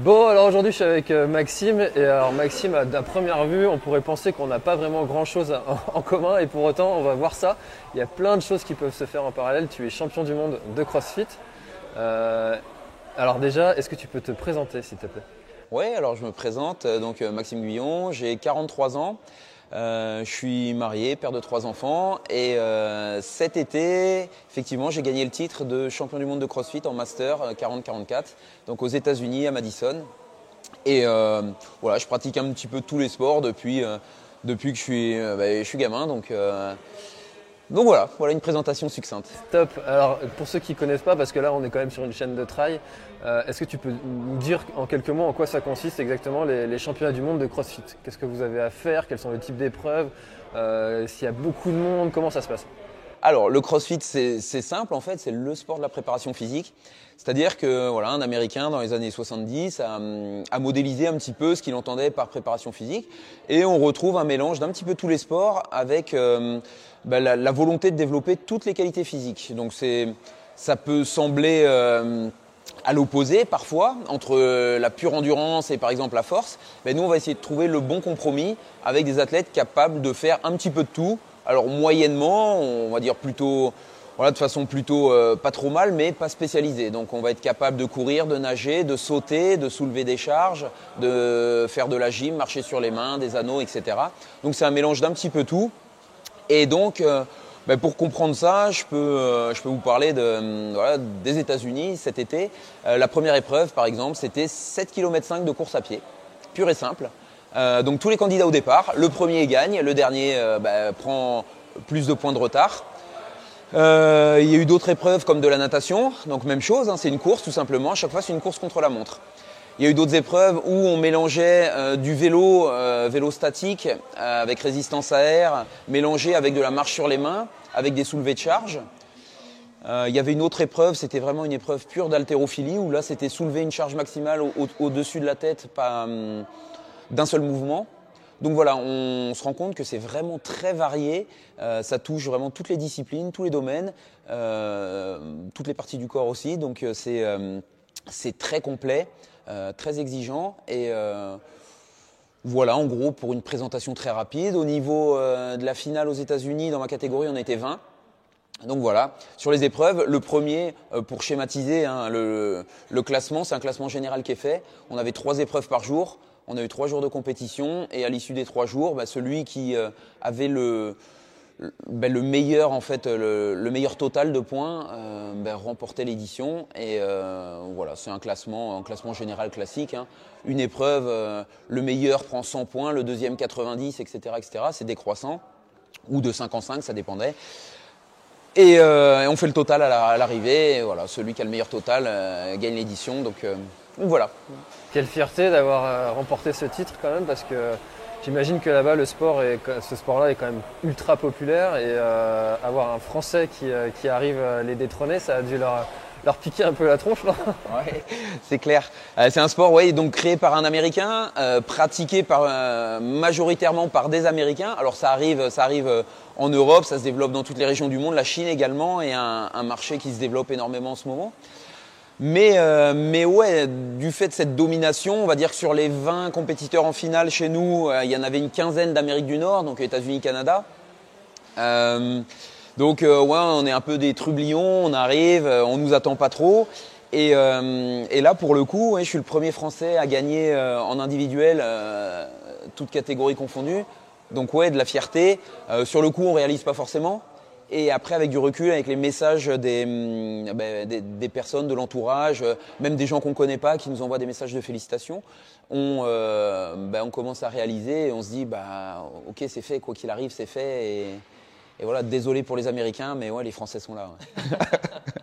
Bon, alors aujourd'hui je suis avec euh, Maxime, et alors Maxime, à première vue, on pourrait penser qu'on n'a pas vraiment grand chose en, commun, et pour autant, on va voir ça. Il y a plein de choses qui peuvent se faire en parallèle. Tu es champion du monde de CrossFit. Euh, alors déjà, est-ce que tu peux te présenter s'il te plaît? Oui, alors je me présente, euh, donc Maxime Guillon, j'ai 43 ans, euh, je suis marié, père de trois enfants et euh, cet été, effectivement, j'ai gagné le titre de champion du monde de CrossFit en Master euh, 40-44, donc aux États-Unis à Madison. Et euh, voilà, je pratique un petit peu tous les sports depuis, euh, depuis que je suis, euh, bah, je suis gamin, donc, euh, donc voilà, voilà une présentation succincte. Top. Alors pour ceux qui ne connaissent pas, parce que là on est quand même sur une chaîne de trail, euh, est-ce que tu peux nous dire en quelques mots en quoi ça consiste exactement les, championnats du monde de CrossFit? Qu'est-ce que vous avez à faire? Quels sont les types d'épreuves? Euh, S'il y a beaucoup de monde, comment ça se passe? Alors, le crossfit, c'est simple en fait, c'est le sport de la préparation physique. C'est-à-dire que voilà, un Américain dans les années 70 a, a modélisé un petit peu ce qu'il entendait par préparation physique, et on retrouve un mélange d'un petit peu tous les sports avec euh, bah, la, la volonté de développer toutes les qualités physiques. Donc c'est, ça peut sembler euh, à l'opposé parfois entre euh, la pure endurance et par exemple la force, mais nous on va essayer de trouver le bon compromis avec des athlètes capables de faire un petit peu de tout. Alors moyennement, on va dire plutôt voilà, de façon plutôt euh, pas trop mal, mais pas spécialisée. Donc on va être capable de courir, de nager, de sauter, de soulever des charges, de faire de la gym, marcher sur les mains, des anneaux, etc. Donc c'est un mélange d'un petit peu tout. Et donc, euh, ben, pour comprendre ça, je peux, euh, vous parler voilà, des États-Unis cet été. La première épreuve, par exemple, c'était 7 km 5 de course à pied, pure et simple. Euh, donc tous les candidats au départ, le premier gagne, le dernier euh, ben, prend plus de points de retard. Euh, il y a eu d'autres épreuves comme de la natation, donc même chose, hein, c'est une course tout simplement. À chaque fois, c'est une course contre la montre. Il y a eu d'autres épreuves où on mélangeait du vélo, vélo statique avec résistance à air, mélangé avec de la marche sur les mains, avec des soulevés de charge. Il y avait une autre épreuve, c'était vraiment une épreuve pure d'haltérophilie où là, c'était soulever une charge maximale au- au- au-dessus de la tête pas, hum, d'un seul mouvement. Donc voilà, on se rend compte que c'est vraiment très varié. Euh, ça touche vraiment toutes les disciplines, tous les domaines, euh, toutes les parties du corps aussi. Donc euh, c'est très complet, très exigeant et voilà, en gros, pour une présentation très rapide. Au niveau de la finale aux États-Unis, dans ma catégorie, on était 20. Donc voilà, sur les épreuves, le premier, pour schématiser hein, le classement, c'est un classement général qui est fait. On avait trois épreuves par jour, on a eu trois jours de compétition, et à l'issue des trois jours, bah, celui qui euh, avait bah, le meilleur en fait, le, le meilleur total de points, euh, bah, remportait l'édition. Et euh, voilà, c'est un classement, un classement général classique. hein. Une épreuve, le meilleur prend 100 points, le deuxième 90, etc., etc. C'est décroissant ou de 5 en 5, ça dépendait. Et, on fait le total à la- à l'arrivée. voilà, celui qui a le meilleur total gagne l'édition. Donc voilà. Quelle fierté d'avoir euh, remporté ce titre quand même, parce que j'imagine que là-bas le sport est, ce sport-là est quand même ultra populaire et euh, avoir un Français qui, euh, qui arrive à les détrôner, ça a dû leur, leur piquer un peu la tronche, non? Ouais, c'est clair. Euh, c'est un sport, ouais, donc créé par un Américain, euh, pratiqué par euh, majoritairement par des Américains. Alors ça arrive, ça arrive en Europe, ça se développe dans toutes les régions du monde. La Chine également un, un marché qui se développe énormément en ce moment. Mais, euh, mais ouais, du fait de cette domination, on va dire que sur les 20 compétiteurs en finale chez nous, euh, il y en avait une quinzaine d'Amérique du Nord, donc États-Unis, Canada. Euh, donc ouais, on est un peu des trublions, on arrive, on nous attend pas trop. Et, là, pour le coup, je suis le premier Français à gagner en individuel, toutes catégories confondues. Donc ouais, de la fierté. Sur le coup, on réalise pas forcément. Et après, avec du recul, avec les messages des, hum, ben, des, personnes de l'entourage, euh, même des gens qu'on ne connaît pas, qui nous envoient des messages de félicitations, on, euh, ben, on commence à réaliser et on se dit, bah, ok, c'est fait, quoi qu'il arrive, c'est fait. Et, voilà, désolé pour les Américains, mais ouais, les Français sont là.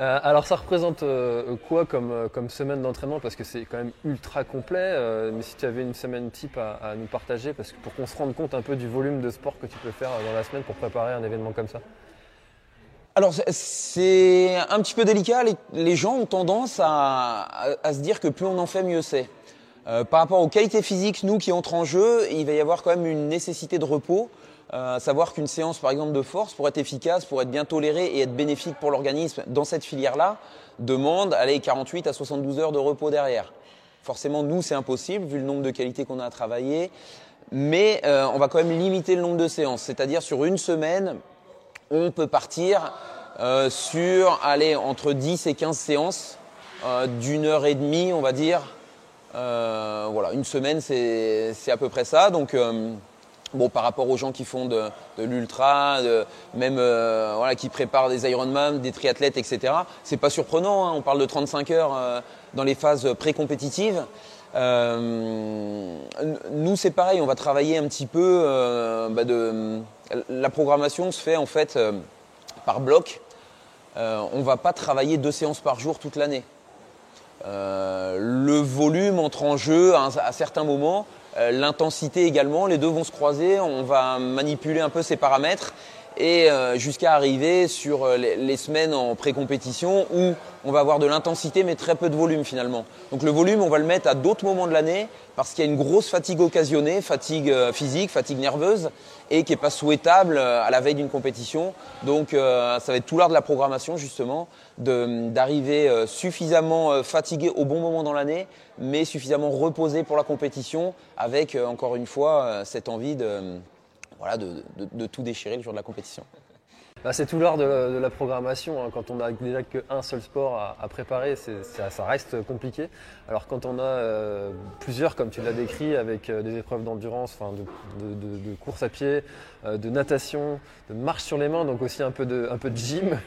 Euh, alors ça représente euh, quoi comme, euh, comme semaine d'entraînement? Parce que c'est quand même ultra complet. mais si tu avais une semaine type à, nous partager, parce que pour qu'on se rende compte un peu du volume de sport que tu peux faire dans la semaine pour préparer un événement comme ça. Alors c'est- un petit peu délicat. Les, gens ont tendance à, à- se dire que plus on en fait, mieux c'est. Par rapport aux qualités physiques, nous qui entrent en jeu, il va y avoir quand même une nécessité de repos. Euh, savoir qu'une séance, par exemple, de force, pour être efficace, pour être bien tolérée et être bénéfique pour l'organisme dans cette filière-là, demande allez, 48 à 72 heures de repos derrière. Forcément, nous, c'est impossible vu le nombre de qualités qu'on a à travailler. Mais euh, on va quand même limiter le nombre de séances. C'est-à-dire sur une semaine, on peut partir euh, sur allez, entre 10 et 15 séances d'une heure et demie, on va dire. Voilà, une semaine, c'est à peu près ça. Donc, bon, par rapport aux gens qui font de, l'ultra, même euh, voilà, qui préparent des Ironman, des triathlètes, etc., c'est pas surprenant. hein. On parle de 35 heures euh, dans les phases pré-compétitives. Euh, nous, c'est pareil, on va travailler un petit peu. bah, de, la programmation se fait en fait par bloc. On va pas travailler deux séances par jour toute l'année. Le volume entre en jeu à, certains moments, l'intensité également, les deux vont se croiser, on va manipuler un peu ces paramètres et euh, jusqu'à arriver sur euh, les, semaines en pré-compétition où on va avoir de l'intensité mais très peu de volume finalement. Donc le volume on va le mettre à d'autres moments de l'année parce qu'il y a une grosse fatigue occasionnée, fatigue euh, physique, fatigue nerveuse et qui n'est pas souhaitable euh, à la veille d'une compétition. Donc euh, ça va être tout l'art de la programmation justement, d'arriver euh, suffisamment euh, fatigué au bon moment dans l'année, mais suffisamment reposé pour la compétition, avec euh, encore une fois cette envie de, voilà, de, de- tout déchirer le jour de la compétition. Bah, c'est tout l'art de, la- programmation. hein. Quand on a déjà qu'un seul sport à, préparer, ça, reste compliqué. Alors quand on a plusieurs, comme tu l'as décrit, avec des épreuves d'endurance, de, de- de- course à pied, de natation, de marche sur les mains, donc aussi un peu de, un peu de gym,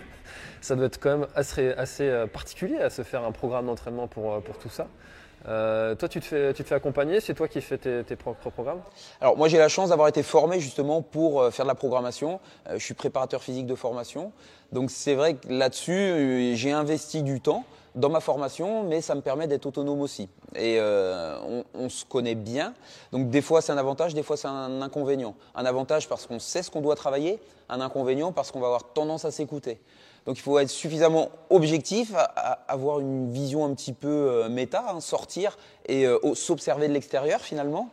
ça doit être quand même assez, euh, particulier à se faire un programme d'entraînement pour, euh, tout ça. Euh, toi, tu te fais, tu accompagner, c'est toi qui fais tes, propres programmes? Alors moi j'ai la chance d'avoir été formé justement pour faire de la programmation. Je suis préparateur physique de formation. Donc c'est vrai que là-dessus j'ai investi du temps dans ma formation, mais ça me permet d'être autonome aussi. Et on se connaît bien. Donc des fois c'est un avantage, des fois c'est un inconvénient. Un avantage parce qu'on sait ce qu'on doit travailler, un inconvénient parce qu'on va avoir tendance à s'écouter. Donc il faut être suffisamment objectif, avoir une vision un petit peu euh, méta, hein, sortir et euh, s'observer de l'extérieur finalement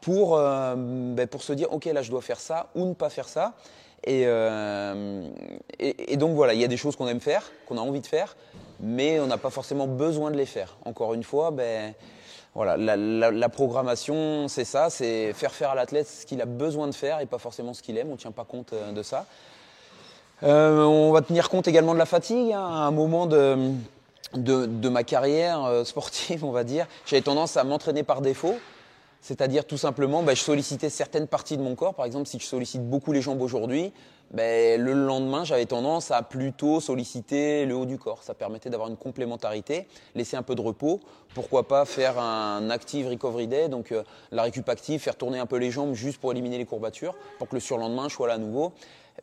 pour, euh, ben, pour se dire ok là je dois faire ça ou ne pas faire ça. Et, et, donc voilà, il y a des choses qu'on aime faire, qu'on a envie de faire, mais on n'a pas forcément besoin de les faire. Encore une fois, ben, voilà, la, la- la programmation, c'est ça, c'est faire faire à l'athlète ce qu'il a besoin de faire et pas forcément ce qu'il aime. On ne tient pas compte de ça. Euh, on va tenir compte également de la fatigue. hein. À un moment de, ma carrière euh, sportive, on va dire, j'avais tendance à m'entraîner par défaut. C'est-à-dire tout simplement, ben, je sollicitais certaines parties de mon corps. Par exemple, si je sollicite beaucoup les jambes aujourd'hui, ben, le lendemain, j'avais tendance à plutôt solliciter le haut du corps. Ça permettait d'avoir une complémentarité, laisser un peu de repos. Pourquoi pas faire un active recovery day, donc euh, la récup active, faire tourner un peu les jambes juste pour éliminer les courbatures, pour que le surlendemain, je sois là à nouveau.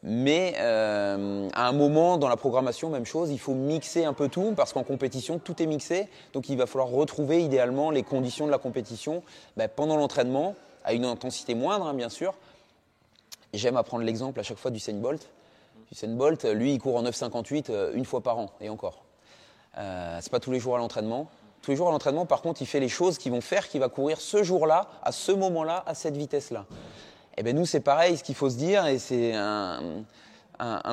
Mais euh, à un moment dans la programmation, même chose, il faut mixer un peu tout parce qu'en compétition, tout est mixé. Donc il va falloir retrouver idéalement les conditions de la compétition ben, pendant l'entraînement, à une intensité moindre, hein, bien sûr. J'aime apprendre l'exemple à chaque fois d'Usain Bolt. Usain Bolt, lui, il court en 9,58 euh, une fois par an, et encore. Euh, c'est pas tous les jours à l'entraînement. Tous les jours à l'entraînement, par contre, il fait les choses qui vont faire qu'il va courir ce jour-là, à ce moment-là, à cette vitesse-là. Et ben nous, c'est pareil, ce qu'il faut se dire, et c'est un,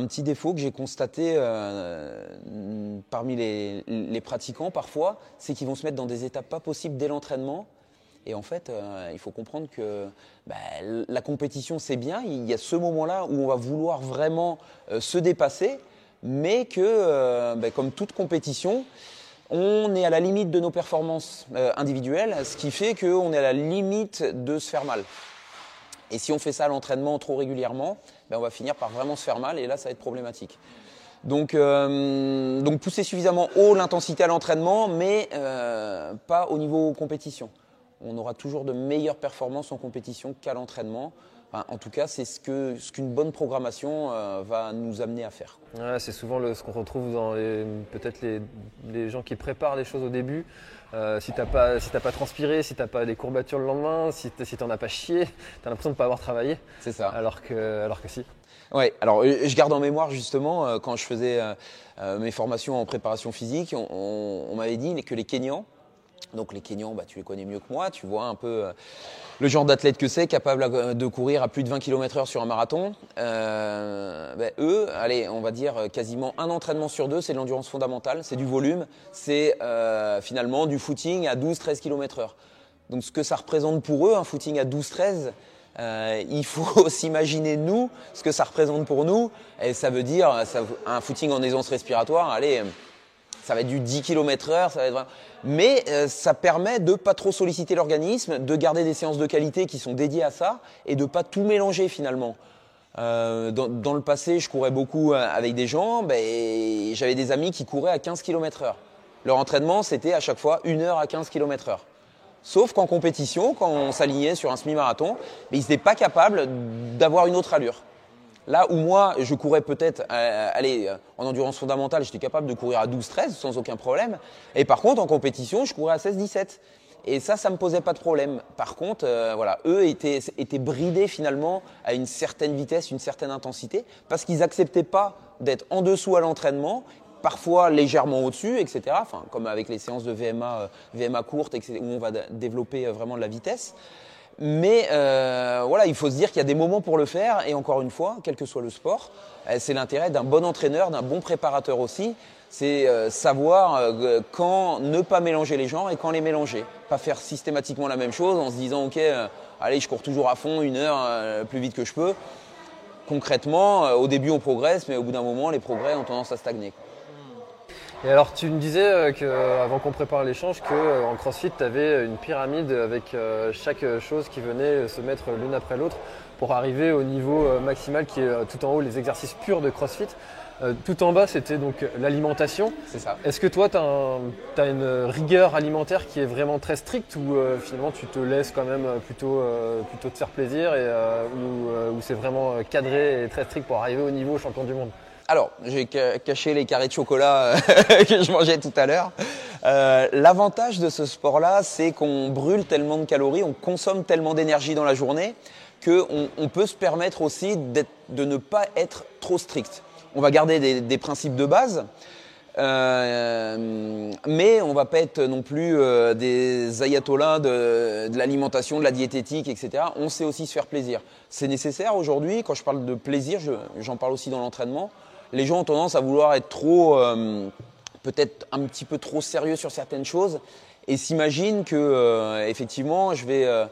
petit défaut que j'ai constaté euh, parmi les, pratiquants parfois, c'est qu'ils vont se mettre dans des étapes pas possibles dès l'entraînement. Et en fait, euh, il faut comprendre que bah, la compétition, c'est bien. Il y a ce moment-là où on va vouloir vraiment euh, se dépasser, mais que, bah, comme toute compétition, on est à la limite de nos performances individuelles, ce qui fait qu'on est à la limite de se faire mal. Et si on fait ça à l'entraînement trop régulièrement, ben, on va finir par vraiment se faire mal et là, ça va être problématique. Donc, euh, donc pousser suffisamment haut l'intensité à l'entraînement, mais euh, pas au niveau compétition. On aura toujours de meilleures performances en compétition qu'à l'entraînement. en tout cas, c'est ce qu'une ce bonne programmation euh, va nous amener à faire. c'est souvent ce qu'on retrouve dans peut-être les, les, gens qui préparent les choses au début. Si tu n'as pas, si pas transpiré, si tu n'as pas des courbatures le lendemain, si tu n'en as pas chié, tu as l'impression de ne pas avoir travaillé. C'est ça. Alors que, alors que si. Oui, alors euh, je garde en mémoire justement euh, quand je faisais euh, mes formations en préparation physique, on, m'avait dit que les Kenyans, donc les Kenyans, bah, tu les connais mieux que moi, tu vois un peu le genre d'athlète que c'est, capable de courir à plus de 20 km/h sur un marathon. Ben, eux, allez, on va dire quasiment un entraînement sur deux, c'est de l'endurance fondamentale, c'est du volume, c'est finalement du footing à 12-13 km/h. Donc ce que ça représente pour eux, un footing à 12-13, euh, il faut s'imaginer nous, ce que ça représente pour nous. Et ça veut dire un footing en aisance respiratoire, allez, ça va être du 10 km heure, ça va être... Mais euh, ça permet de pas trop solliciter l'organisme, de garder des séances de qualité qui sont dédiées à ça et de pas tout mélanger finalement. Euh, dans, le passé, je courais beaucoup avec des gens, ben, j'avais des amis qui couraient à 15 km heure. Leur entraînement, c'était à chaque fois 1 heure à 15 km heure. Sauf qu'en compétition, quand on s'alignait sur un semi-marathon, ils n'étaient pas capables d'avoir une autre allure. Là où moi, je courais peut-être, euh, allez, euh, en endurance fondamentale, j'étais capable de courir à 12-13 sans aucun problème. Et par contre, en compétition, je courais à 16-17. Et ça, ça me posait pas de problème. Par contre, euh, voilà, eux étaient, bridés finalement à une certaine vitesse, une certaine intensité, parce qu'ils acceptaient pas d'être en dessous à l'entraînement parfois légèrement au-dessus, etc. Comme avec les séances de VMA, VMA courtes, où on va développer vraiment de la vitesse. Mais euh, voilà, il faut se dire qu'il y a des moments pour le faire, et encore une fois, quel que soit le sport, c'est l'intérêt d'un bon entraîneur, d'un bon préparateur aussi, c'est savoir quand ne pas mélanger les genres et quand les mélanger. Pas faire systématiquement la même chose en se disant, ok, allez, je cours toujours à fond, une heure, plus vite que je peux. Concrètement, au début on progresse, mais au bout d'un moment, les progrès ont tendance à stagner. Et alors tu me disais euh, que, euh, avant qu'on prépare l'échange qu'en euh, CrossFit tu avais une pyramide avec chaque chose qui venait se mettre l'une après l'autre pour arriver au niveau maximal qui est tout en haut les exercices purs de CrossFit. tout en bas c'était donc l'alimentation. C'est ça. Est-ce que toi tu as, une rigueur alimentaire qui est vraiment très stricte ou finalement tu te laisses quand même plutôt, plutôt te faire plaisir et, ou c'est vraiment cadré et très strict pour arriver au niveau champion du monde? Alors, j'ai caché les carrés de chocolat euh, que je mangeais tout à l'heure. Euh, l'avantage de ce sport-là, c'est qu'on brûle tellement de calories, on consomme tellement d'énergie dans la journée qu'on on peut se permettre aussi de ne pas être trop strict. On va garder des, principes de base, euh, mais on va pas être non plus des ayatollahs de l'alimentation, de la diététique, etc. On sait aussi se faire plaisir. C'est nécessaire aujourd'hui, quand je parle de plaisir, j'en parle aussi dans l'entraînement les gens ont tendance à vouloir être trop, euh, peut-être un petit peu trop sérieux sur certaines choses et s'imaginent que euh, effectivement, je vais, euh,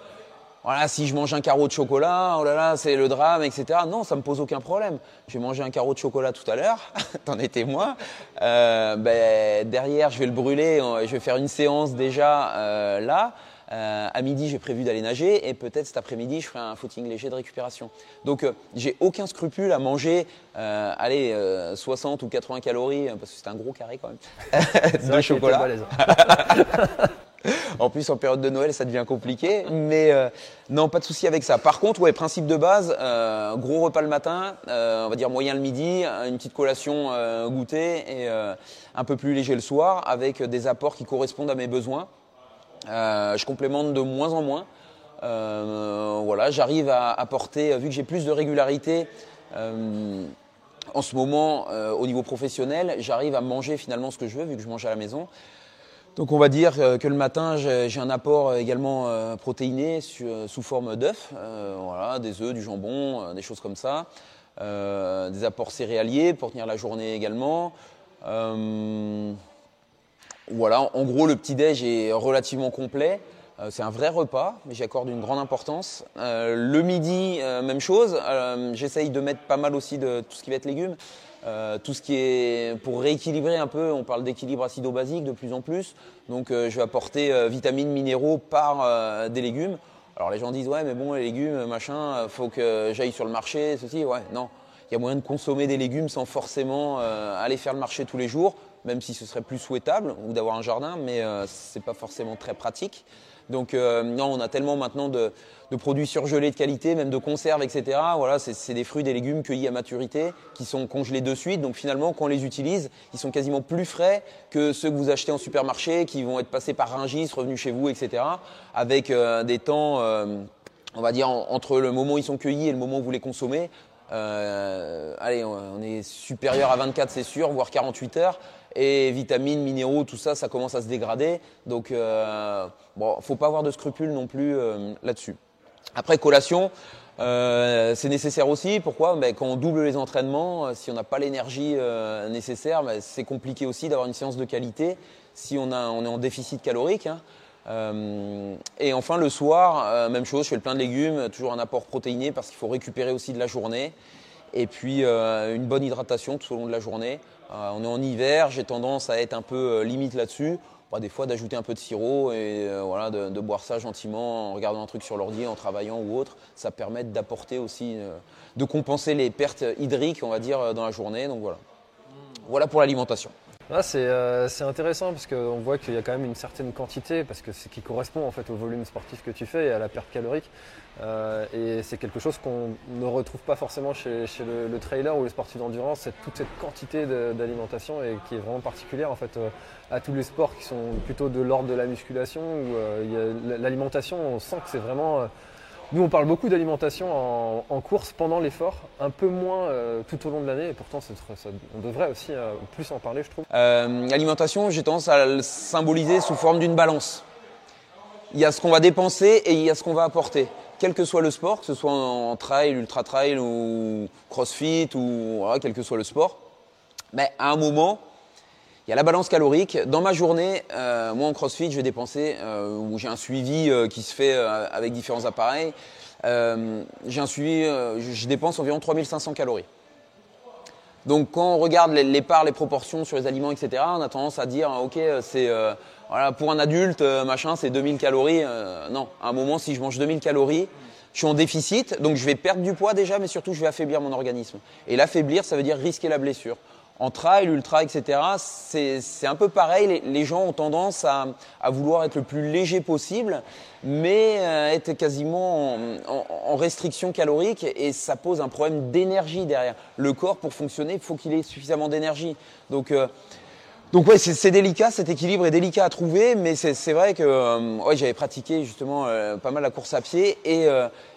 voilà, si je mange un carreau de chocolat, oh là là, c'est le drame, etc. Non, ça me pose aucun problème. J'ai mangé un carreau de chocolat tout à l'heure, t'en es témoin. Ben, derrière, je vais le brûler, je vais faire une séance déjà là. Euh, à midi, j'ai prévu d'aller nager et peut-être cet après-midi, je ferai un footing léger de récupération. Donc, euh, j'ai aucun scrupule à manger, euh, allez, 60 ou 80 calories, parce que c'est un gros carré quand même, de chocolat. en plus, en période de Noël, ça devient compliqué. Mais non, pas de souci avec ça. Par contre, ouais, principe de base, gros repas le matin, on va dire moyen le midi, une petite collation goûter et un peu plus léger le soir, avec des apports qui correspondent à mes besoins. Euh, je complémente de moins en moins. Euh, voilà, j'arrive à apporter, vu que j'ai plus de régularité euh, en ce moment au niveau professionnel, j'arrive à manger finalement ce que je veux, vu que je mange à la maison. Donc on va dire que le matin, j'ai un apport également protéiné sous forme d'œufs, voilà, des œufs, du jambon, des choses comme ça, des apports céréaliers pour tenir la journée également. Voilà, en gros, le petit-déj est relativement complet. Euh, c'est un vrai repas, mais j'y accorde une grande importance. Euh, le midi, euh, même chose. J'essaye de mettre pas mal aussi de tout ce qui va être légumes. tout ce qui est pour rééquilibrer un peu, on parle d'équilibre acido-basique de plus en plus. Donc je vais apporter vitamines, minéraux par des légumes. Alors les gens disent ouais mais bon les légumes machin, faut que j'aille sur le marché, ceci, ouais non. Il y a moyen de consommer des légumes sans forcément aller faire le marché tous les jours, même si ce serait plus souhaitable, ou d'avoir un jardin, mais ce n'est pas forcément très pratique. Donc non, on a tellement maintenant de, de produits surgelés de qualité, même de conserves, etc. Voilà, c'est des fruits, des légumes cueillis à maturité, qui sont congelés de suite. Donc finalement, quand on les utilise, ils sont quasiment plus frais que ceux que vous achetez en supermarché, qui vont être passés par Ringis, revenus chez vous, etc. Avec euh, des temps, euh, on va dire, entre le moment où ils sont cueillis et le moment où vous les consommez. Euh, allez, on est supérieur à 24, c'est sûr, voire 48 heures. Et vitamines, minéraux, tout ça, ça commence à se dégrader. Donc, euh, bon, faut pas avoir de scrupules non plus là-dessus. Après, collation, euh, c'est nécessaire aussi. Pourquoi? Ben, Quand on double les entraînements, euh, si on n'a pas l'énergie euh, nécessaire, ben, c'est compliqué aussi d'avoir une séance de qualité si on, a, est en déficit calorique. Hein. Et enfin, le soir, même chose, je fais le plein de légumes, toujours un apport protéiné parce qu'il faut récupérer aussi de la journée. Et puis, une bonne hydratation tout au long de la journée. on est en hiver, j'ai tendance à être un peu limite là-dessus des fois d'ajouter un peu de sirop et euh, voilà, de, boire ça gentiment en regardant un truc sur l'ordi, en travaillant ou autre. Ça permet d'apporter aussi, euh, de compenser les pertes hydriques, on va dire, euh, dans la journée. Donc. Voilà pour l'alimentation. Ah, euh, c'est intéressant parce qu'on voit qu'il y a quand même une certaine quantité, parce que c'est qui correspond en fait au volume sportif que tu fais et à la perte calorique. Euh, et c'est quelque chose qu'on ne retrouve pas forcément chez, le, trailer ou le sportif d'endurance, c'est toute cette quantité d'alimentation et qui est vraiment particulière en fait euh, à tous les sports qui sont plutôt de l'ordre de la musculation où l'alimentation, on sent que c'est vraiment nous, on parle beaucoup d'alimentation en, course pendant l'effort, un peu moins euh, tout au long de l'année, et pourtant on devrait aussi euh, plus en parler, je trouve. Euh, l'alimentation, j'ai tendance à le symboliser sous forme d'une balance. Il y a ce qu'on va dépenser et il y a ce qu'on va apporter. Quel que soit le sport, que ce soit en, trail, ultra trail ou crossfit ou quel que soit le sport, mais à un moment, il y a la balance calorique. Dans ma journée, euh, moi en CrossFit, je vais dépenser, euh, où j'ai un suivi euh, qui se fait avec différents appareils, j'ai un suivi, je dépense environ 3500 calories. Donc quand on regarde les, parts, les proportions sur les aliments, etc., on a tendance à dire, ok, c'est pour un adulte, machin, c'est 2000 calories. non, à un moment, si je mange 2000 calories, je suis en déficit, donc je vais perdre du poids déjà, mais surtout je vais affaiblir mon organisme. Et l'affaiblir, ça veut dire risquer la blessure en trail, ultra, etc., c'est un peu pareil. Les, gens ont tendance à, vouloir être le plus léger possible, mais euh, être quasiment en, restriction calorique et ça pose un problème d'énergie derrière. Le corps, pour fonctionner, il faut qu'il ait suffisamment d'énergie. Donc, euh, donc ouais, c'est délicat, cet équilibre est délicat à trouver, mais c'est vrai que euh, ouais, j'avais pratiqué justement pas mal la course à pied et,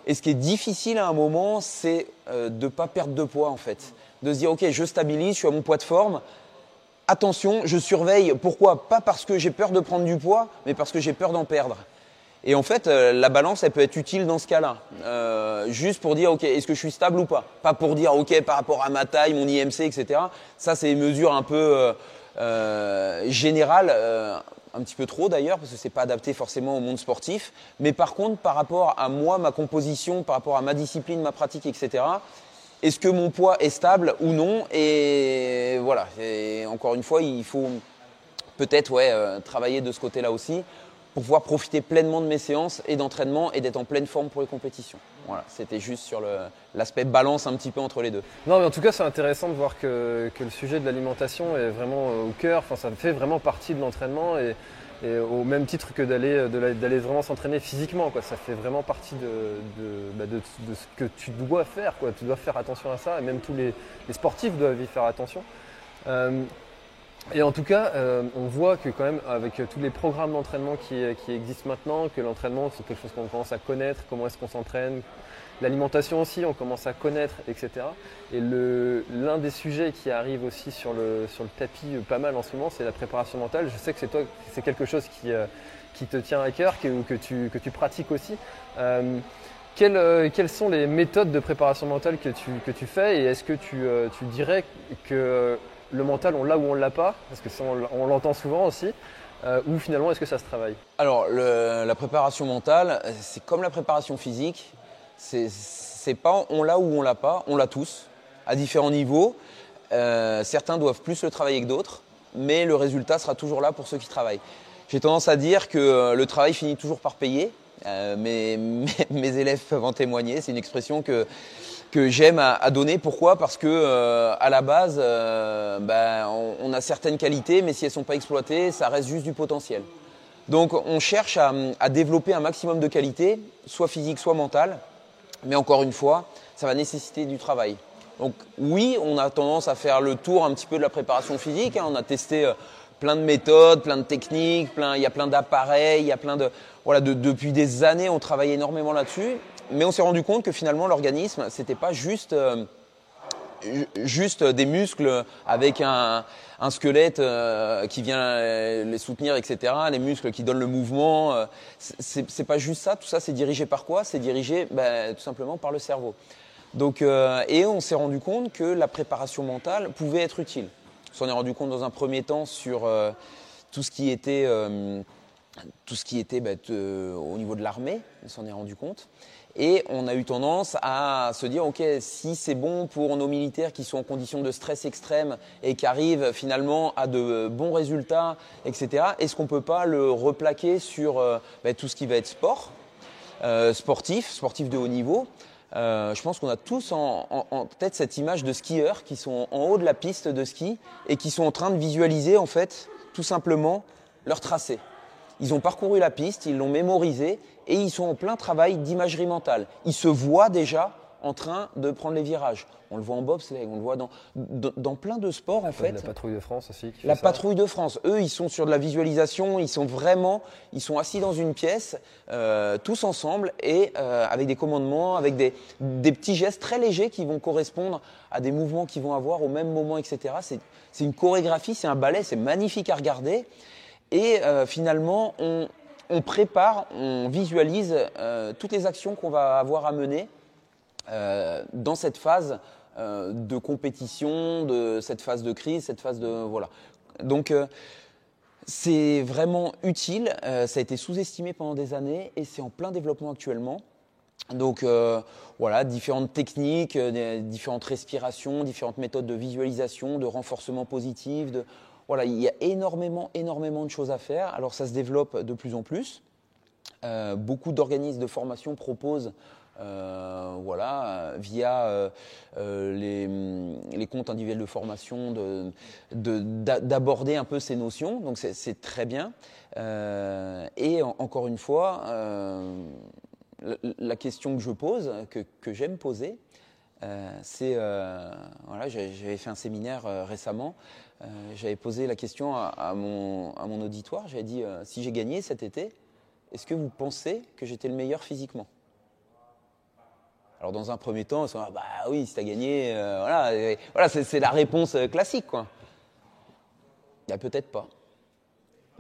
et, ce qui est difficile à un moment, c'est de ne pas perdre de poids en fait de se dire ok je stabilise, je suis à mon poids de forme. Attention, je surveille. Pourquoi? Pas parce que j'ai peur de prendre du poids, mais parce que j'ai peur d'en perdre. Et en fait, euh, la balance, elle peut être utile dans ce cas-là. Euh, juste pour dire, OK, est-ce que je suis stable ou pas? Pas pour dire, OK, par rapport à ma taille, mon IMC, etc. Ça, c'est une mesure un peu euh, générale, un petit peu trop d'ailleurs, parce que c'est pas adapté forcément au monde sportif. Mais par contre, par rapport à moi, ma composition, par rapport à ma discipline, ma pratique, etc., est-ce que mon poids est stable ou non Et voilà, encore une fois, il faut peut-être euh, travailler de ce côté-là aussi pour pouvoir profiter pleinement de mes séances et d'entraînement et d'être en pleine forme pour les compétitions. Voilà, c'était juste sur l'aspect balance un petit peu entre les deux. Non, mais en tout cas, c'est intéressant de voir que, le sujet de l'alimentation est vraiment au cœur, enfin, ça fait vraiment partie de l'entraînement et au même titre que d'aller d'aller vraiment s'entraîner physiquement quoi. Ça fait vraiment partie de, bah, ce que tu dois faire quoi. Tu dois faire attention à ça et même tous les, sportifs doivent y faire attention. Euh, et en tout cas, euh, on voit que quand même avec tous les programmes d'entraînement qui, qui, existent maintenant, que l'entraînement c'est quelque chose qu'on commence à connaître, comment est-ce qu'on s'entraîne, L'alimentation aussi, on commence à connaître, etc. Et l'un des sujets qui arrive aussi sur le, tapis euh, pas mal en ce moment, c'est la préparation mentale. Je sais que c'est quelque chose qui, euh, qui te tient à cœur, que, que, tu, que tu pratiques aussi. Euh, quelles, sont les méthodes de préparation mentale que tu, fais et est-ce que tu, tu, dirais que le mental, on l'a ou on ne l'a pas Parce que on, l'entend souvent aussi. ou finalement, est-ce que ça se travaille? Alors, la préparation mentale, c'est comme la préparation physique. C'est pas on l'a ou on l'a pas, on l'a tous, à différents niveaux. Euh, certains doivent plus le travailler que d'autres, mais le résultat sera toujours là pour ceux qui travaillent. j'ai tendance à dire que le travail finit toujours par payer. mais, mes élèves peuvent en témoigner. C'est une expression que, que j'aime à, donner. Pourquoi? Parce que à la base, ben, on, a certaines qualités, mais si elles ne sont pas exploitées, ça reste juste du potentiel. Donc on cherche à, à développer un maximum de qualités, soit physique, soit mentale. Mais encore une fois, ça va nécessiter du travail. Donc oui, on a tendance à faire le tour un petit peu de la préparation physique. Hein. On a testé euh, plein de méthodes, plein de techniques, plein, il y a plein d'appareils, il y a plein de voilà, depuis des années, on travaille énormément là-dessus. Mais on s'est rendu compte que finalement l'organisme, c'était pas juste euh, juste des muscles avec un, squelette euh, qui vient les soutenir, etc. Les muscles qui donnent le mouvement. c'est pas juste ça. Tout ça, c'est dirigé par quoi? C'est dirigé ben, tout simplement par le cerveau. Donc, euh, et on s'est rendu compte que la préparation mentale pouvait être utile. On s'en est rendu compte dans un premier temps sur euh, tout ce qui était, euh, tout ce qui était bah, au niveau de l'armée. On s'en est rendu compte. Et on a eu tendance à se dire, OK, si c'est bon pour nos militaires qui sont en condition de stress extrême et qui arrivent finalement à de bons résultats, etc., est-ce qu'on ne peut pas le replaquer sur bah, tout ce qui va être sport, sportif, sportif de haut niveau? Euh, je pense qu'on a tous en, tête cette image de skieurs qui sont en haut de la piste de ski et qui sont en train de visualiser en fait tout simplement leur tracé. Ils ont parcouru la piste, ils l'ont mémorisé et ils sont en plein travail d'imagerie mentale. Ils se voient déjà en train de prendre les virages. On le voit en bobsleigh, on le voit dans, dans, plein de sports en fait. La patrouille de France aussi. la patrouille de France. Eux, ils sont sur de la visualisation, ils sont vraiment, ils sont assis dans une pièce, euh, tous ensemble et euh, avec des commandements, avec des, des, petits gestes très légers qui vont correspondre à des mouvements qu'ils vont avoir au même moment, etc. C'est une chorégraphie, c'est un ballet, c'est magnifique à regarder. Et euh, finalement, on, on, prépare, on visualise toutes les actions qu'on va avoir à mener euh, dans cette phase euh, de compétition, de cette phase de crise, cette phase de voilà. Donc euh, c'est vraiment utile. ça a été sous-estimé pendant des années et c'est en plein développement actuellement. Donc voilà, différentes techniques, différentes respirations, différentes méthodes de visualisation, de renforcement positif. De, voilà, il y a énormément, énormément de choses à faire. Alors ça se développe de plus en plus. beaucoup d'organismes de formation proposent euh, voilà, via euh, euh, les, comptes individuels de formation, d'aborder un peu ces notions. Donc c'est très bien. et encore une fois, la, question que je pose, que, j'aime poser, c'est voilà, j'avais fait un séminaire récemment. J'avais posé la question à, mon, auditoire. J'avais dit si j'ai gagné cet été, est-ce que vous pensez que j'étais le meilleur physiquement? Alors dans un premier temps, se dit, ah, bah oui, si tu as gagné, euh, voilà, voilà c'est la réponse euh, classique. Quoi. A peut-être pas.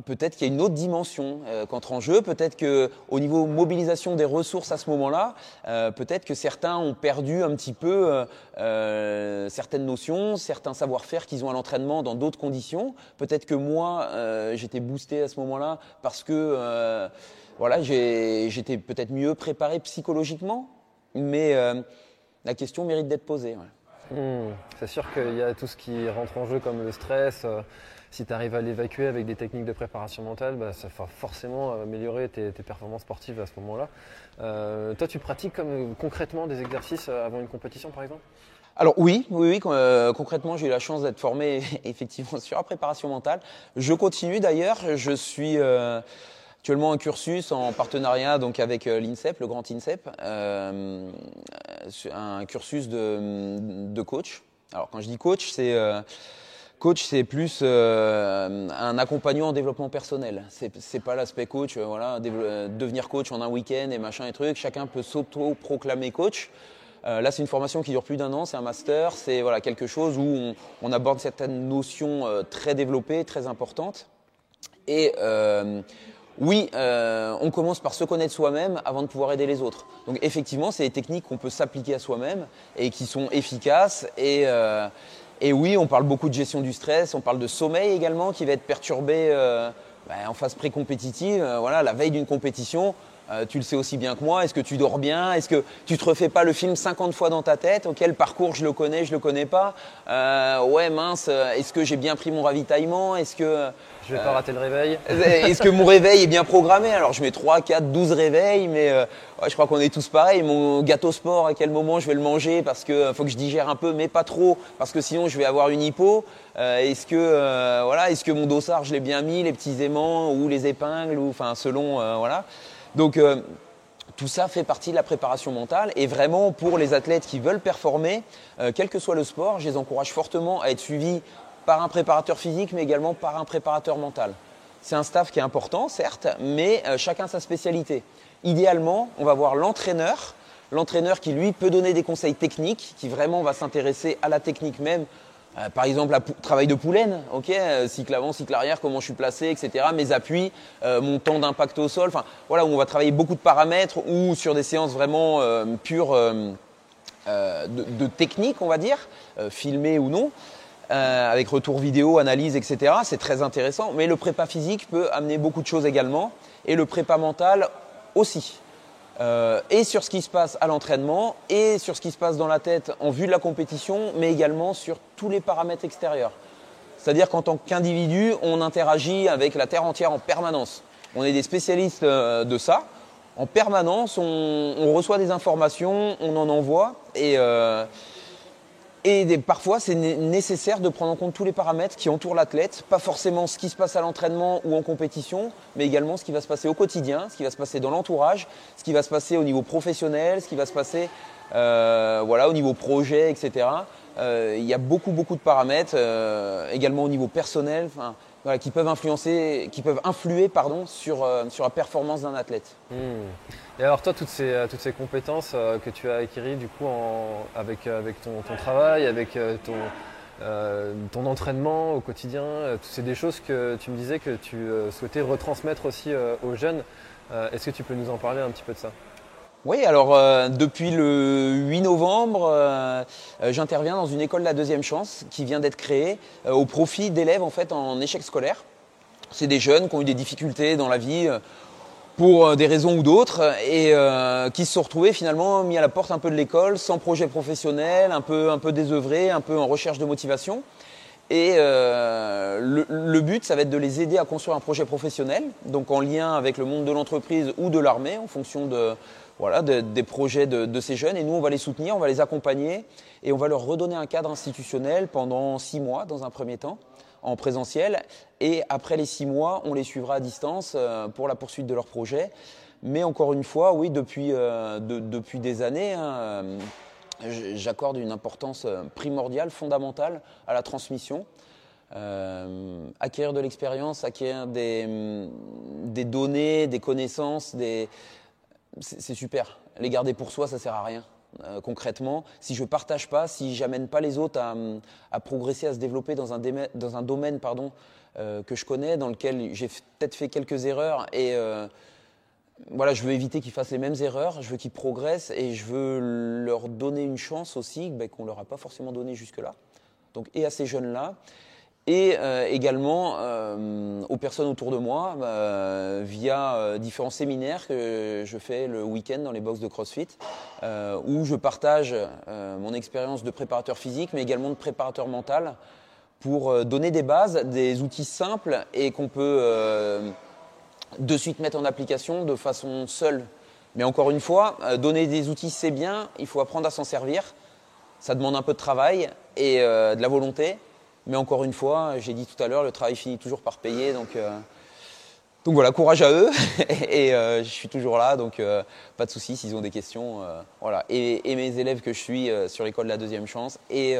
Peut-être qu'il y a une autre dimension euh, qu'entre en jeu. Peut-être qu'au niveau mobilisation des ressources à ce moment-là, peut-être que certains ont perdu un petit peu certaines notions, certains savoir-faire qu'ils ont à l'entraînement dans d'autres conditions. Peut-être que moi, j'étais boosté à ce moment-là parce que voilà, j'étais peut-être mieux préparé psychologiquement mais euh, la question mérite d'être posée. Hmm. c'est sûr qu'il y a tout ce qui rentre en jeu comme le stress. Euh, si tu arrives à l'évacuer avec des techniques de préparation mentale, bah, ça va forcément améliorer tes, performances sportives à ce moment-là. Euh, toi, tu pratiques concrètement des exercices avant une compétition, par exemple? Alors oui, oui, concrètement, j'ai eu la chance d'être formé effectivement sur la préparation mentale. Je continue d'ailleurs, je suis actuellement un cursus en partenariat donc avec euh, l'INSEP, le grand INSEP, euh, un cursus de, coach. Alors quand je dis coach, c'est euh, coach, c'est plus un accompagnant en développement personnel. C'est pas l'aspect coach, voilà, devenir coach en un week-end et machin et trucs. Chacun peut s'auto-proclamer coach. là, c'est une formation qui dure plus d'un an, c'est un master, c'est voilà quelque chose où on, aborde certaines notions très développées, très importantes. Et oui, euh, on commence par se connaître soi-même avant de pouvoir aider les autres. Donc effectivement, c'est des techniques qu'on peut s'appliquer à soi-même et qui sont efficaces. Et, euh, oui, on parle beaucoup de gestion du stress, on parle de sommeil également qui va être perturbé euh, ben, en phase pré-compétitive. voilà, la veille d'une compétition, euh, tu le sais aussi bien que moi. Est-ce que tu dors bien? Est-ce que tu te refais pas le film 50 fois dans ta tête? Ok, le parcours, je le connais, je le connais pas. Euh, ouais, mince. Est-ce que j'ai bien pris mon ravitaillement? Est-ce que je vais pas rater le réveil Est-ce que mon réveil est bien programmé? Alors je mets 3, 4, 12 réveils, mais je crois qu'on est tous pareils. Mon gâteau sport, à quel moment je vais le manger? Parce qu'il faut que je digère un peu, mais pas trop, parce que sinon je vais avoir une hypo. est-ce que voilà, est-ce que mon dossard je l'ai bien mis, les petits aimants ou les épingles, ou enfin selon voilà. Donc euh, tout ça fait partie de la préparation mentale et vraiment pour les athlètes qui veulent performer, euh, quel que soit le sport, je les encourage fortement à être suivis par un préparateur physique mais également par un préparateur mental. C'est un staff qui est important, certes, mais euh, chacun sa spécialité. Idéalement, on va voir l'entraîneur, l'entraîneur qui lui peut donner des conseils techniques, qui vraiment va s'intéresser à la technique même, euh, par exemple, le travail de poulaine, ok, euh, cycle avant, cycle arrière, comment je suis placé, etc. Mes appuis, euh, mon temps d'impact au sol, enfin voilà, où on va travailler beaucoup de paramètres ou sur des séances vraiment pures de, technique, on va dire, filmées ou non, avec retour vidéo, analyse, etc. C'est très intéressant, mais le prépa physique peut amener beaucoup de choses également, et le prépa mental aussi. Euh, et sur ce qui se passe à l'entraînement, et sur ce qui se passe dans la tête en vue de la compétition, mais également sur tous les paramètres extérieurs. C'est-à-dire qu'en tant qu'individu, on interagit avec la Terre entière en permanence. On est des spécialistes euh, de ça. En permanence, on, reçoit des informations, on en envoie, et, euh, et parfois, c'est nécessaire de prendre en compte tous les paramètres qui entourent l'athlète, pas forcément ce qui se passe à l'entraînement ou en compétition, mais également ce qui va se passer au quotidien, ce qui va se passer dans l'entourage, ce qui va se passer au niveau professionnel, ce qui va se passer euh, voilà, au niveau projet, etc. Euh, il y a beaucoup, beaucoup de paramètres, euh, également au niveau personnel qui peuvent influencer, qui peuvent influer pardon, sur, euh, sur la performance d'un athlète. Hmm. Et alors toi, toutes ces, euh, toutes ces compétences euh, que tu as acquises du coup avec, avec ton, travail, avec ton, ton entraînement au quotidien, c'est des choses que tu me disais que tu souhaitais retransmettre aussi aux jeunes. Est-ce que tu peux nous en parler un petit peu de ça? Oui, alors euh, depuis le 8 novembre, euh, euh, j'interviens dans une école de la deuxième chance qui vient d'être créée au profit d'élèves en fait en échec scolaire. C'est des jeunes qui ont eu des difficultés dans la vie pour des raisons ou d'autres et qui se sont retrouvés finalement mis à la porte un peu de l'école, sans projet professionnel, un peu un peu désœuvrés, un peu en recherche de motivation. Et le, le, but, ça va être de les aider à construire un projet professionnel, donc en lien avec le monde de l'entreprise ou de l'armée, en fonction de, voilà, des projets de, ces jeunes. Et nous, on va les soutenir, on va les accompagner et on va leur redonner un cadre institutionnel pendant six mois dans un premier temps en présentiel. Et après les six mois, on les suivra à distance euh, pour la poursuite de leur projet. Mais encore une fois, oui, depuis, euh, des années, hein, euh, j'accorde une importance primordiale, fondamentale à la transmission. acquérir de l'expérience, acquérir des données, des connaissances, des, c'est super. Les garder pour soi, ça sert à rien. Euh, concrètement, si je partage pas, si j'amène pas les autres à, progresser, à se développer dans un, domaine pardon, euh, que je connais, dans lequel j'ai peut-être fait quelques erreurs et euh, voilà, je veux éviter qu'ils fassent les mêmes erreurs, je veux qu'ils progressent et je veux leur donner une chance aussi ben, qu'on leur a pas forcément donné jusque-là. Donc, et à ces jeunes-là, et euh, également euh, aux personnes autour de moi euh, via différents séminaires que je fais le week-end dans les box de CrossFit où je partage mon expérience de préparateur physique mais également de préparateur mental pour donner des bases, des outils simples et qu'on peut de suite mettre en application de façon seule. Mais encore une fois, donner des outils c'est bien, il faut apprendre à s'en servir. Ça demande un peu de travail et de la volonté. Mais encore une fois, j'ai dit tout à l'heure, le travail finit toujours par payer. Donc, euh, donc voilà, courage à eux. et euh, je suis toujours là, donc euh, pas de soucis s'ils ont des questions. voilà. Et, mes élèves que je suis sur l'école de la deuxième chance et,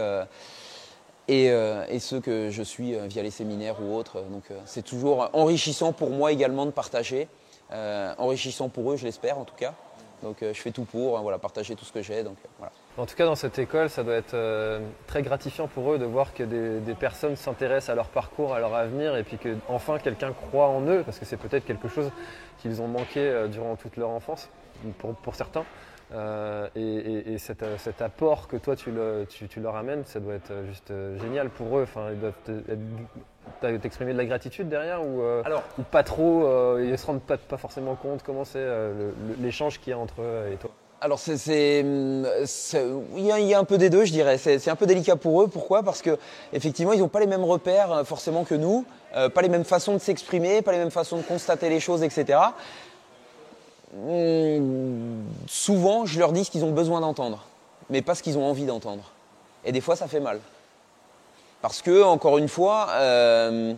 et, et, ceux que je suis via les séminaires ou autres. Donc c'est toujours enrichissant pour moi également de partager. enrichissant pour eux, je l'espère en tout cas. Donc je fais tout pour voilà, partager tout ce que j'ai. Donc voilà. En tout cas, dans cette école, ça doit être euh, très gratifiant pour eux de voir que des, personnes s'intéressent à leur parcours, à leur avenir, et puis que enfin quelqu'un croit en eux, parce que c'est peut-être quelque chose qu'ils ont manqué euh, durant toute leur enfance, pour, certains. Euh, et, cet, apport que toi tu, leur amènes, ça doit être juste génial pour eux. Enfin, ils doivent t'exprimer de la gratitude derrière ou, pas trop, ils ne se rendent pas, pas forcément compte comment c'est l'échange qu'il y a entre eux et toi? Alors c'est, il, y a, un peu des deux, je dirais. C'est, un peu délicat pour eux. Pourquoi? Parce que effectivement, ils n'ont pas les mêmes repères euh, forcément que nous, euh, pas les mêmes façons de s'exprimer, pas les mêmes façons de constater les choses, etc. Hum, souvent, je leur dis ce qu'ils ont besoin d'entendre, mais pas ce qu'ils ont envie d'entendre. Et des fois, ça fait mal. Parce que, encore une fois, euh,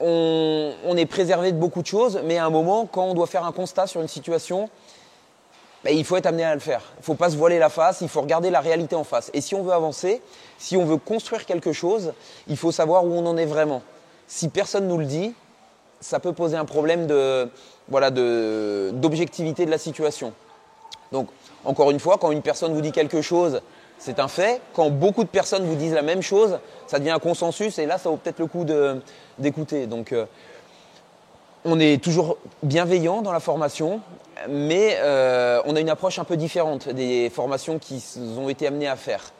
on, est préservé de beaucoup de choses, mais à un moment, quand on doit faire un constat sur une situation, ben, il faut être amené à le faire. Il ne faut pas se voiler la face, il faut regarder la réalité en face. Et si on veut avancer, si on veut construire quelque chose, il faut savoir où on en est vraiment. Si personne nous le dit, ça peut poser un problème de, voilà, d'objectivité de, la situation. Donc, encore une fois, quand une personne vous dit quelque chose, c'est un fait. Quand beaucoup de personnes vous disent la même chose, ça devient un consensus et là, ça vaut peut-être le coup d'écouter. Donc, euh, on est toujours bienveillant dans la formation, mais euh, on a une approche un peu différente des formations qui ont été amenées à faire.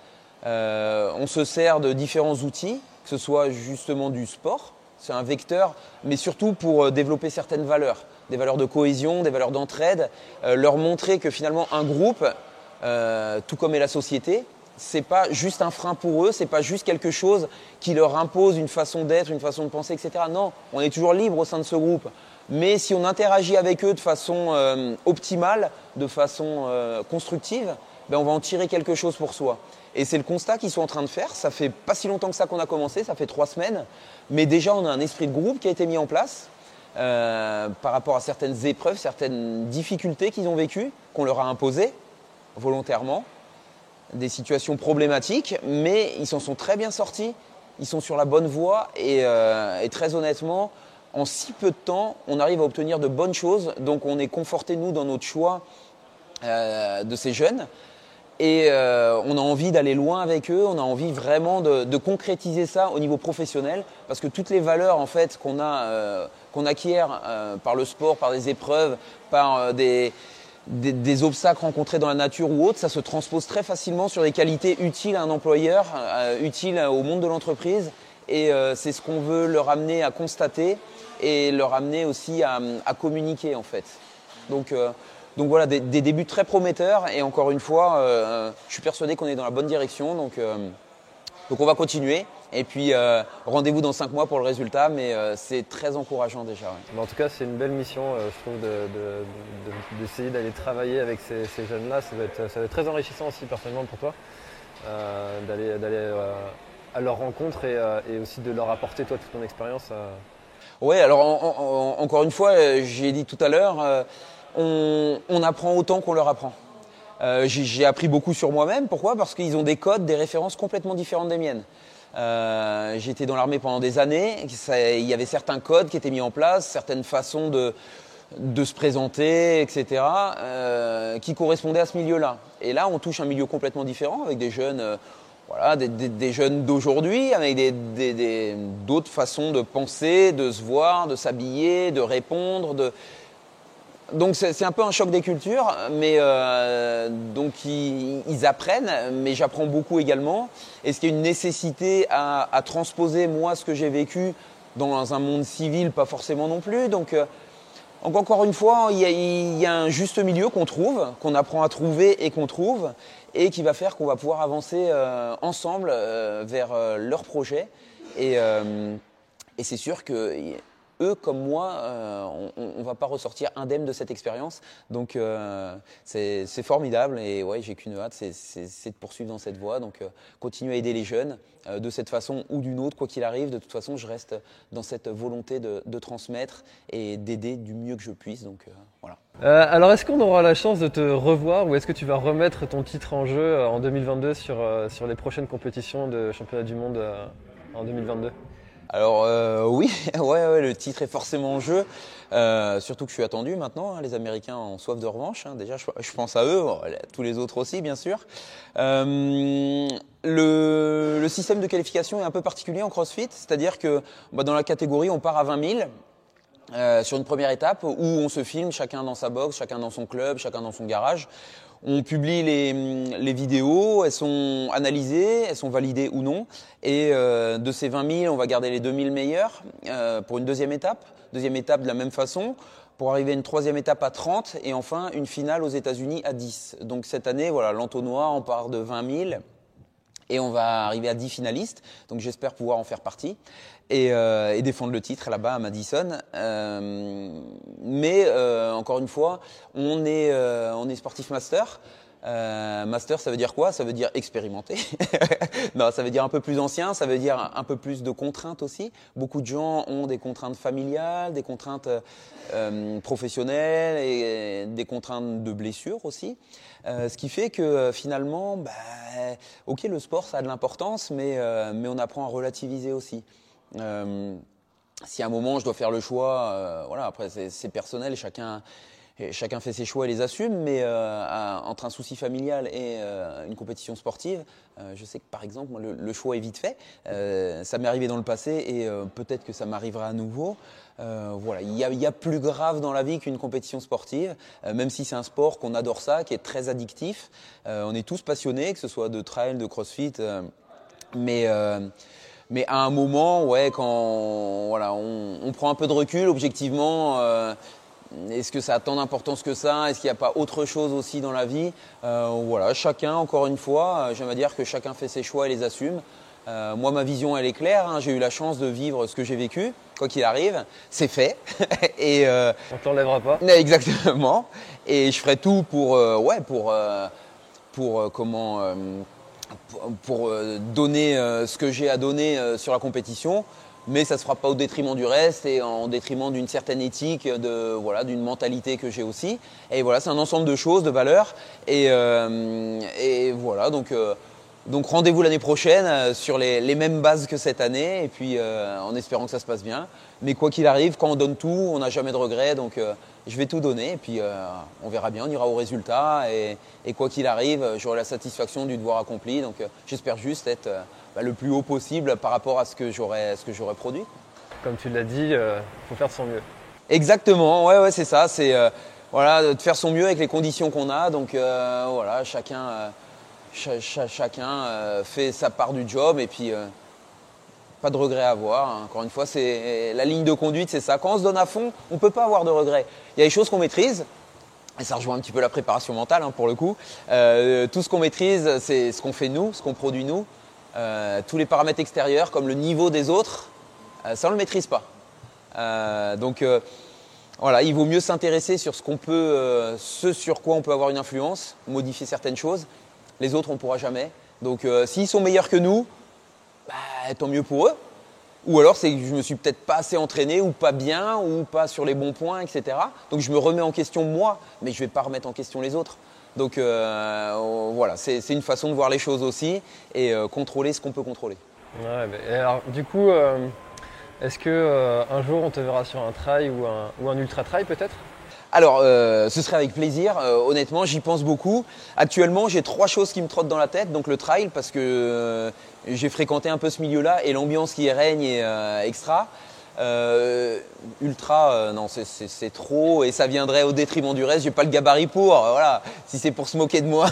Euh, on se sert de différents outils, que ce soit justement du sport, c'est un vecteur, mais surtout pour euh, développer certaines valeurs, des valeurs de cohésion, des valeurs d'entraide, leur montrer que finalement un groupe, tout comme est la société, c'est pas juste un frein pour eux, c'est pas juste quelque chose qui leur impose une façon d'être, une façon de penser, etc. Non, on est toujours libre au sein de ce groupe. Mais si on interagit avec eux de façon euh, optimale, de façon euh, constructive, ben on va en tirer quelque chose pour soi. Et c'est le constat qu'ils sont en train de faire. Ça fait pas si longtemps que ça qu'on a commencé, ça fait trois semaines. Mais déjà, on a un esprit de groupe qui a été mis en place euh, par rapport à certaines épreuves, certaines difficultés qu'ils ont vécues, qu'on leur a imposées volontairement des situations problématiques, mais ils s'en sont très bien sortis. Ils sont sur la bonne voie et, euh, très honnêtement, en si peu de temps, on arrive à obtenir de bonnes choses. Donc on est conforté, nous, dans notre choix euh, de ces jeunes. Et euh, on a envie d'aller loin avec eux, on a envie vraiment de, concrétiser ça au niveau professionnel, parce que toutes les valeurs en fait qu'on qu'on acquiert par le sport, par des épreuves, par des, des, obstacles rencontrés dans la nature ou autre, ça se transpose très facilement sur des qualités utiles à un employeur, euh, utiles au monde de l'entreprise. Et euh, c'est ce qu'on veut leur amener à constater et leur amener aussi à, communiquer en fait. Donc, euh, voilà, des, débuts très prometteurs et encore une fois, je suis persuadé qu'on est dans la bonne direction. Donc on va continuer. Et puis euh, rendez-vous dans 5 mois pour le résultat, mais euh, c'est très encourageant déjà. En tout cas, c'est une belle mission, euh, je trouve, d'essayer d'aller travailler avec ces, jeunes-là. Ça, va être très enrichissant aussi personnellement pour toi, d'aller à leur rencontre et, aussi de leur apporter toi toute ton expérience. Oui, alors encore une fois, j'ai dit tout à l'heure, on, apprend autant qu'on leur apprend. J'ai appris beaucoup sur moi-même. Pourquoi? Parce qu'ils ont des codes, des références complètement différentes des miennes. Euh, J'étais dans l'armée pendant des années. il y avait certains codes qui étaient mis en place, certaines façons de, se présenter, etc., euh, qui correspondaient à ce milieu-là. Et là, on touche un milieu complètement différent avec des jeunes, euh, voilà, des, jeunes d'aujourd'hui, avec d'autres façons de penser, de se voir, de s'habiller, de répondre, donc c'est un peu un choc des cultures, mais euh, donc ils, apprennent, mais j'apprends beaucoup également. Est-ce qu'il y a une nécessité à, transposer moi ce que j'ai vécu dans un monde civil Pas forcément non plus. Donc, euh, encore une fois, il y, a, un juste milieu qu'on trouve, qu'on apprend à trouver et qu'on trouve, et qui va faire qu'on va pouvoir avancer euh, ensemble vers leur projet. Et, et c'est sûr que comme moi, euh, on ne va pas ressortir indemne de cette expérience. Donc euh, c'est formidable et ouais, j'ai qu'une hâte, c'est de poursuivre dans cette voie. Donc euh, continuer à aider les jeunes de cette façon ou d'une autre, quoi qu'il arrive. De toute façon, je reste dans cette volonté de, transmettre et d'aider du mieux que je puisse. Donc voilà. alors est-ce qu'on aura la chance de te revoir ou est-ce que tu vas remettre ton titre en jeu en 2022 sur, sur les prochaines compétitions de championnat du monde en 2022 alors euh, oui, ouais, le titre est forcément en jeu. Euh, surtout que je suis attendu maintenant. Hein. les Américains ont soif de revanche. Hein. déjà, je, pense à eux, tous les autres aussi, bien sûr. Euh, le, système de qualification est un peu particulier en CrossFit, c'est-à-dire que bah, dans la catégorie, on part à 20 000. sur une première étape où on se filme chacun dans sa box, chacun dans son club, chacun dans son garage. On publie les, vidéos, elles sont analysées, elles sont validées ou non. Et de ces 20 000, on va garder les 2000 meilleurs pour une deuxième étape. Deuxième étape de la même façon pour arriver à une troisième étape à 30 et enfin une finale aux États-Unis à 10. Donc cette année, voilà, l'entonnoir, on part de 20 000 et on va arriver à 10 finalistes. Donc j'espère pouvoir en faire partie et, euh, défendre le titre là-bas à Madison. Euh, mais euh, encore une fois, on est, on est sportif master. Euh, master, ça veut dire quoi? Ça veut dire expérimenter. non, ça veut dire un peu plus ancien, ça veut dire un peu plus de contraintes aussi. Beaucoup de gens ont des contraintes familiales, des contraintes euh, professionnelles et des contraintes de blessures aussi. Euh, ce qui fait que finalement, bah, ok, le sport, ça a de l'importance, mais, on apprend à relativiser aussi. si à un moment je dois faire le choix, voilà, après c'est personnel, chacun chacun fait ses choix et les assume, mais euh, entre un souci familial et euh, une compétition sportive, euh, je sais que par exemple, le, choix est vite fait. ça m'est arrivé dans le passé et peut-être que ça m'arrivera à nouveau. voilà, il y, a, plus grave dans la vie qu'une compétition sportive, même si c'est un sport qu'on adore ça, qui est très addictif. on est tous passionnés, que ce soit de trail, de crossfit, mais mais à un moment, ouais, quand voilà, on, prend un peu de recul, objectivement, est-ce que ça a tant d'importance que ça? Est-ce qu'il n'y a pas autre chose aussi dans la vie? Euh, Voilà, chacun, encore une fois, euh, j'aime dire que chacun fait ses choix et les assume. Euh, moi, ma vision, elle est claire. Hein. J'ai eu la chance de vivre ce que j'ai vécu, quoi qu'il arrive. C'est fait. et euh, on t'enlèvera pas? Exactement. Et je ferai tout pour, ouais, pour, pour comment, pour donner ce que j'ai à donner sur la compétition mais ça ne se fera pas au détriment du reste et en détriment d'une certaine éthique, de voilà, d'une mentalité que j'ai aussi. Et voilà, c'est un ensemble de choses, de valeurs. Et, euh, et voilà, donc, euh, donc rendez-vous l'année prochaine euh, sur les, les, mêmes bases que cette année, et puis en espérant que ça se passe bien. Mais quoi qu'il arrive, quand on donne tout, on n'a jamais de regrets, donc je vais tout donner, et puis on verra bien, on ira au résultat, et, et quoi qu'il arrive, j'aurai la satisfaction du devoir accompli. Donc j'espère juste être bah, le plus haut possible par rapport à ce que j'aurais, ce que j'aurais produit. Comme tu l'as dit, il euh, faut faire de son mieux. Exactement, ouais, ouais, c'est ça. C'est euh, voilà, de faire son mieux avec les conditions qu'on a. Donc euh, voilà, chacun, chacun fait sa part du job et puis pas de regrets à avoir. Hein. Encore une fois, c'est la ligne de conduite, c'est ça. Quand on se donne à fond, on ne peut pas avoir de regrets. Il y a des choses qu'on maîtrise. Et ça rejoint un petit peu la préparation mentale hein, pour le coup. tout ce qu'on maîtrise, c'est ce qu'on fait nous, ce qu'on produit nous. Euh, tous les paramètres extérieurs comme le niveau des autres, euh, ça on ne le maîtrise pas. Euh, donc voilà, il vaut mieux s'intéresser sur ce qu'on peut, ce sur quoi on peut avoir une influence, modifier certaines choses. Les autres, on ne pourra jamais. Donc s'ils sont meilleurs que nous, bah, tant mieux pour eux. Ou alors c'est que je me suis peut-être pas assez entraîné ou pas bien ou pas sur les bons points, etc. Donc je me remets en question moi, mais je ne vais pas remettre en question les autres. Donc euh, voilà, c'est une façon de voir les choses aussi et euh, contrôler ce qu'on peut contrôler. alors, du coup, euh, est-ce que un jour on te verra sur un trail ou un, ou un ultra trail peut-être? Alors, ce serait avec plaisir. honnêtement, j'y pense beaucoup. Actuellement, j'ai trois choses qui me trottent dans la tête. Donc le trail, parce que j'ai fréquenté un peu ce milieu-là et l'ambiance qui y règne est extra. Euh, ultra, euh, non, c'est trop et ça viendrait au détriment du reste. J'ai pas le gabarit pour. Euh, voilà, si c'est pour se moquer de moi,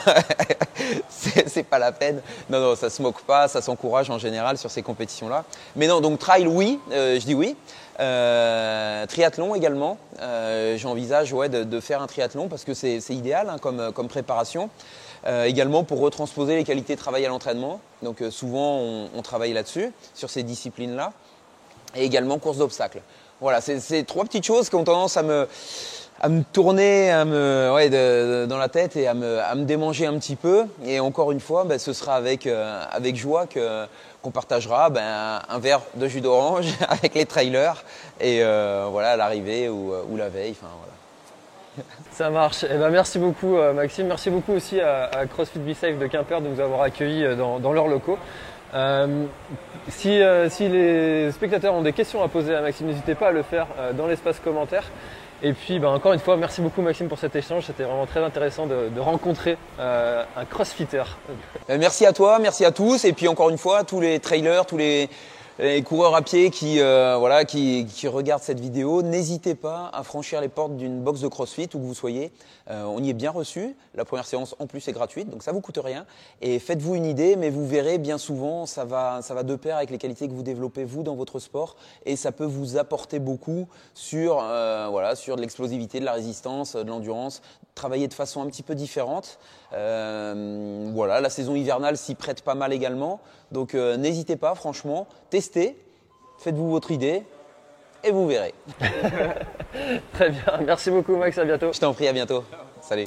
c'est pas la peine. Non, non, ça se moque pas, ça s'encourage en général sur ces compétitions-là. Mais non, donc trail, oui, je dis oui. triathlon également. J'envisage ouais, de, faire un triathlon parce que c'est idéal hein, comme, comme, préparation. également pour retransposer les qualités de travail à l'entraînement. Donc souvent on travaille là-dessus, sur ces disciplines-là et également course d'obstacles. Voilà, c'est trois petites choses qui ont tendance à me, à me tourner à me, ouais, dans la tête et à me, à me, démanger un petit peu. Et encore une fois, ben, ce sera avec, euh, avec joie que, qu'on partagera ben, un verre de jus d'orange avec les trailers et euh, voilà, à l'arrivée ou, la veille. Enfin, voilà. Ça marche. Eh ben, merci beaucoup euh, Maxime. Merci beaucoup aussi à, à CrossFit Be Safe de Quimper de nous avoir accueillis dans, dans leurs locaux. Euh, si, euh, si, les spectateurs ont des questions à poser à Maxime, n'hésitez pas à le faire euh, dans l'espace commentaire. Et puis, ben, encore une fois, merci beaucoup Maxime pour cet échange. C'était vraiment très intéressant de, de rencontrer un crossfitter. Merci à toi, merci à tous. Et puis encore une fois, tous les trailers, tous les, les coureurs à pied qui, euh, voilà, qui, qui, regardent cette vidéo, n'hésitez pas à franchir les portes d'une box de CrossFit où que vous soyez. Euh, on y est bien reçu. La première séance en plus est gratuite, donc ça vous coûte rien. Et faites-vous une idée, mais vous verrez bien souvent, ça va, ça va de pair avec les qualités que vous développez vous dans votre sport, et ça peut vous apporter beaucoup sur, euh, voilà, sur de l'explosivité, de la résistance, de l'endurance, travailler de façon un petit peu différente. Euh, voilà, la saison hivernale s'y prête pas mal également. Donc euh, n'hésitez pas, franchement, testez, faites-vous votre idée et vous verrez. Très bien, merci beaucoup Max, à bientôt. Je t'en prie, à bientôt. Salut.